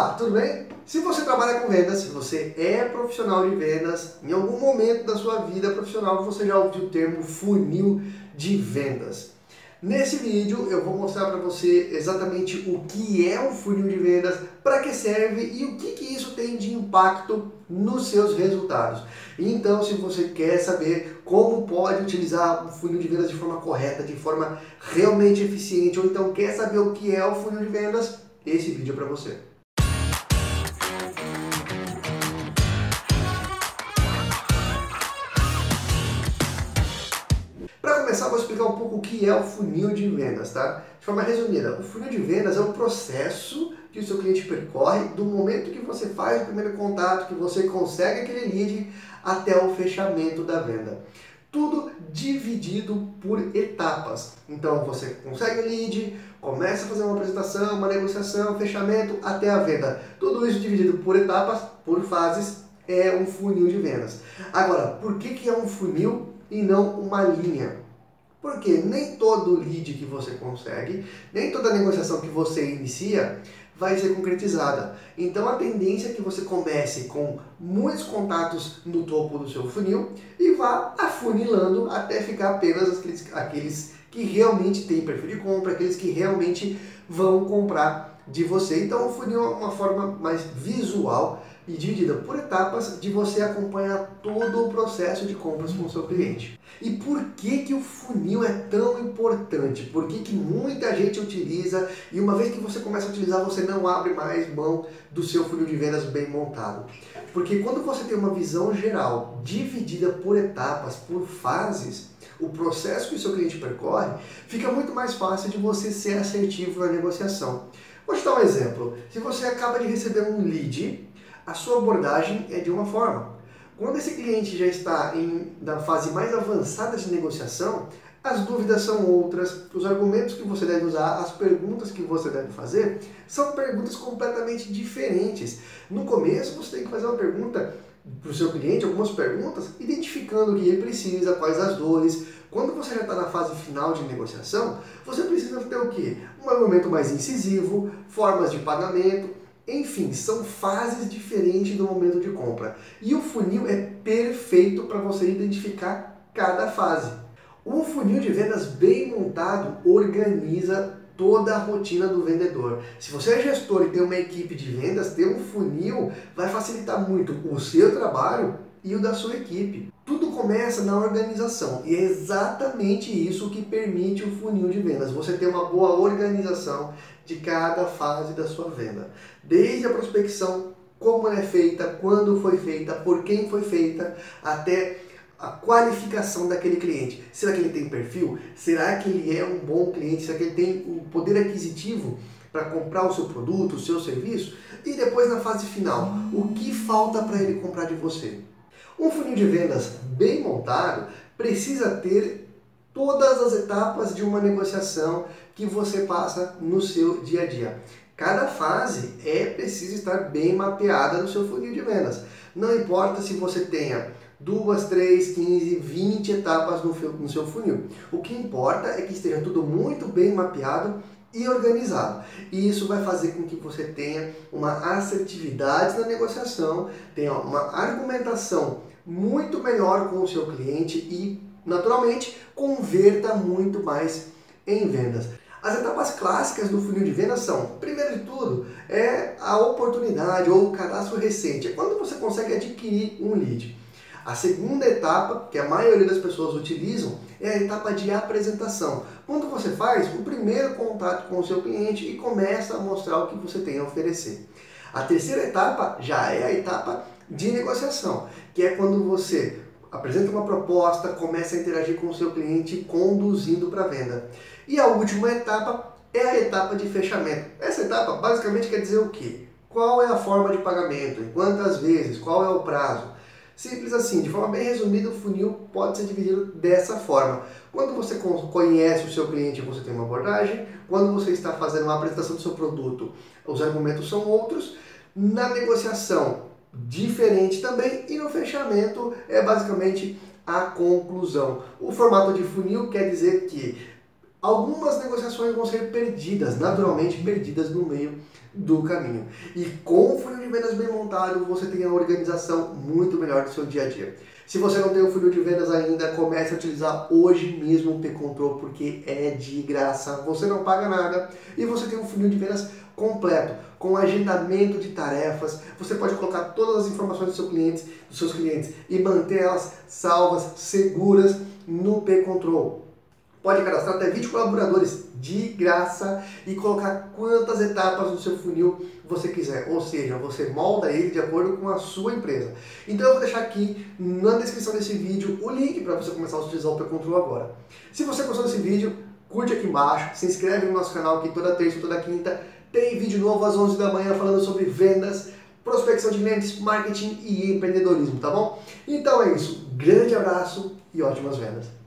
Olá, tudo bem? Se você trabalha com vendas, se você é profissional de vendas, em algum momento da sua vida profissional você já ouviu o termo funil de vendas. Nesse vídeo eu vou mostrar para você exatamente o que é um funil de vendas, para que serve e o que, que isso tem de impacto nos seus resultados. Então, se você quer saber como pode utilizar o funil de vendas de forma correta, de forma realmente eficiente, ou então quer saber o que é o funil de vendas, esse vídeo é para você. Explicar um pouco o que é o funil de vendas, tá? De forma resumida, o funil de vendas é o processo que o seu cliente percorre do momento que você faz o primeiro contato, que você consegue aquele lead, até o fechamento da venda. Tudo dividido por etapas. Então você consegue o lead, começa a fazer uma apresentação, uma negociação, fechamento, até a venda. Tudo isso dividido por etapas, por fases, é um funil de vendas. Agora, por que, que é um funil e não uma linha? Porque nem todo lead que você consegue, nem toda negociação que você inicia vai ser concretizada. Então a tendência é que você comece com muitos contatos no topo do seu funil e vá afunilando até ficar apenas aqueles, aqueles que realmente têm perfil de compra, aqueles que realmente vão comprar de você. Então o funil é uma forma mais visual e dividida por etapas de você acompanhar todo o processo de compras com o seu cliente. E por que, que o funil é tão importante? Por que, que muita gente utiliza e uma vez que você começa a utilizar, você não abre mais mão do seu funil de vendas bem montado? Porque quando você tem uma visão geral dividida por etapas, por fases, o processo que o seu cliente percorre, fica muito mais fácil de você ser assertivo na negociação. Vou te dar um exemplo. Se você acaba de receber um lead a sua abordagem é de uma forma. Quando esse cliente já está em, na fase mais avançada de negociação, as dúvidas são outras, os argumentos que você deve usar, as perguntas que você deve fazer, são perguntas completamente diferentes. No começo, você tem que fazer uma pergunta para o seu cliente, algumas perguntas, identificando o que ele precisa, quais as dores. Quando você já está na fase final de negociação, você precisa ter o quê? Um argumento mais incisivo, formas de pagamento, enfim, são fases diferentes do momento de compra. E o funil é perfeito para você identificar cada fase. Um funil de vendas bem montado organiza toda a rotina do vendedor. Se você é gestor e tem uma equipe de vendas, ter um funil vai facilitar muito o seu trabalho e o da sua equipe. Tudo começa na organização e é exatamente isso que permite o funil de vendas. Você ter uma boa organização de cada fase da sua venda. Desde a prospecção, como ela é feita, quando foi feita, por quem foi feita, até a qualificação daquele cliente. Será que ele tem perfil? Será que ele é um bom cliente? Será que ele tem o poder aquisitivo para comprar o seu produto, o seu serviço? E depois na fase final, o que falta para ele comprar de você? Um funil de vendas bem montado precisa ter todas as etapas de uma negociação que você passa no seu dia a dia. Cada fase é preciso estar bem mapeada no seu funil de vendas. Não importa se você tenha duas, três, 15, 20 etapas no, seu funil. O que importa é que esteja tudo muito bem mapeado e organizado. E isso vai fazer com que você tenha uma assertividade na negociação, tenha uma argumentação muito melhor com o seu cliente e, naturalmente, converta muito mais em vendas. As etapas clássicas do funil de vendas são, primeiro de tudo, é a oportunidade ou o cadastro recente. É quando você consegue adquirir um lead. A segunda etapa, que a maioria das pessoas utilizam, é a etapa de apresentação. Quando você faz o primeiro contato com o seu cliente e começa a mostrar o que você tem a oferecer. A terceira etapa já é a etapa de negociação, que é quando você apresenta uma proposta, começa a interagir com o seu cliente, conduzindo para a venda. E a última etapa é a etapa de fechamento. Essa etapa basicamente quer dizer o quê? Qual é a forma de pagamento? Quantas vezes? Qual é o prazo? Simples assim, de forma bem resumida, o funil pode ser dividido dessa forma. Quando você conhece o seu cliente, você tem uma abordagem. Quando você está fazendo uma apresentação do seu produto, os argumentos são outros. Na negociação, diferente também. E no fechamento é basicamente a conclusão. O formato de funil quer dizer que algumas negociações vão ser perdidas, naturalmente perdidas no meio do caminho. E com o funil de vendas bem montado, você tem a organização muito melhor do seu dia a dia. Se você não tem o funil de vendas ainda, comece a utilizar hoje mesmo o P-Control, porque é de graça, você não paga nada e você tem um funil de vendas completo, com agendamento de tarefas. Você pode colocar todas as informações dos seus clientes, dos seus clientes e manter elas salvas, seguras no P-Control. Pode cadastrar até 20 colaboradores de graça e colocar quantas etapas no seu funil você quiser. Ou seja, você molda ele de acordo com a sua empresa. Então eu vou deixar aqui na descrição desse vídeo o link para você começar a utilizar o P-Control agora. Se você gostou desse vídeo, curte aqui embaixo, se inscreve no nosso canal que toda terça toda quinta tem vídeo novo às 11 da manhã falando sobre vendas, prospecção de clientes, marketing e empreendedorismo, tá bom? Então é isso. Grande abraço e ótimas vendas.